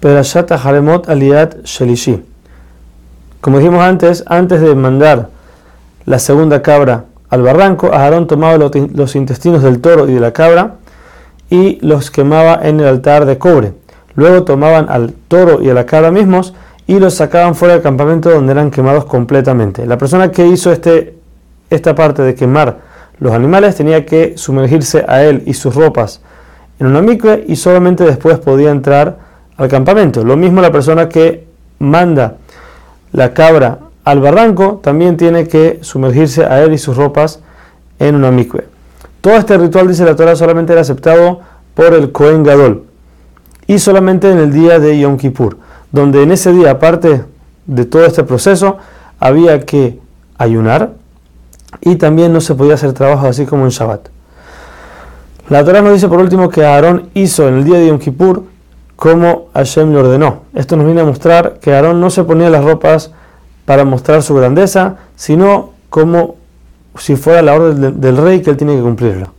Perashat Haremot Aliat Shelishi. Como dijimos antes, antes de mandar la segunda cabra al barranco, Aarón tomaba los intestinos del toro y de la cabra y los quemaba en el altar de cobre. Luego tomaban al toro y a la cabra mismos y los sacaban fuera del campamento donde eran quemados completamente. La persona que hizo este, esta parte de quemar los animales tenía que sumergirse a él y sus ropas en una micve y solamente después podía entrar al campamento. Lo mismo la persona que manda la cabra al barranco también tiene que sumergirse a él y sus ropas en una micve. Todo este ritual, dice la Torah, solamente era aceptado por el Cohen Gadol y solamente en el día de Yom Kippur, donde en ese día, aparte de todo este proceso, había que ayunar y también no se podía hacer trabajo así como en Shabbat. La Torah nos dice por último que Aarón hizo en el día de Yom Kippur como Hashem le ordenó. Esto nos viene a mostrar que Aarón no se ponía las ropas para mostrar su grandeza, sino como si fuera la orden del rey que él tiene que cumplirla.